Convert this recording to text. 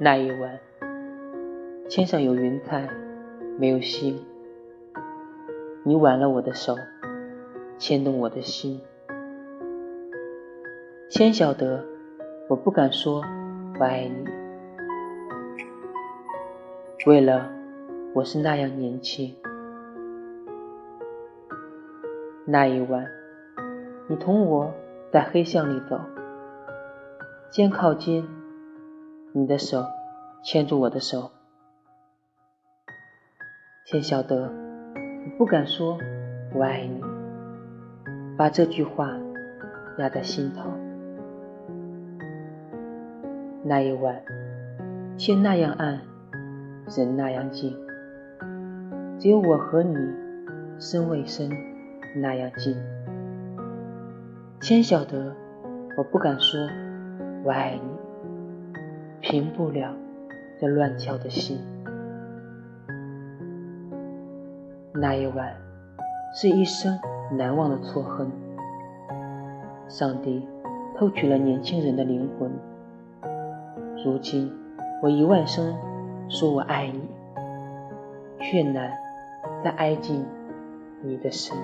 那一晚，天上有云彩，没有星。你挽了我的手，牵动我的心。天晓得，我不敢说我爱你，为了我是那样年轻。那一晚，你同我在黑巷里走，肩靠肩，你的手牵住我的手。天晓得，我不敢说我爱你，把这句话压在心头。那一晚，天那样暗，人那样静，只有我和你，身未身。那样近，天晓得，我不敢说我爱你，平不了这乱跳的心。那一晚是一生难忘的错恨，上帝偷取了年轻人的灵魂。如今我一万声说我爱你，却难再挨近你的身。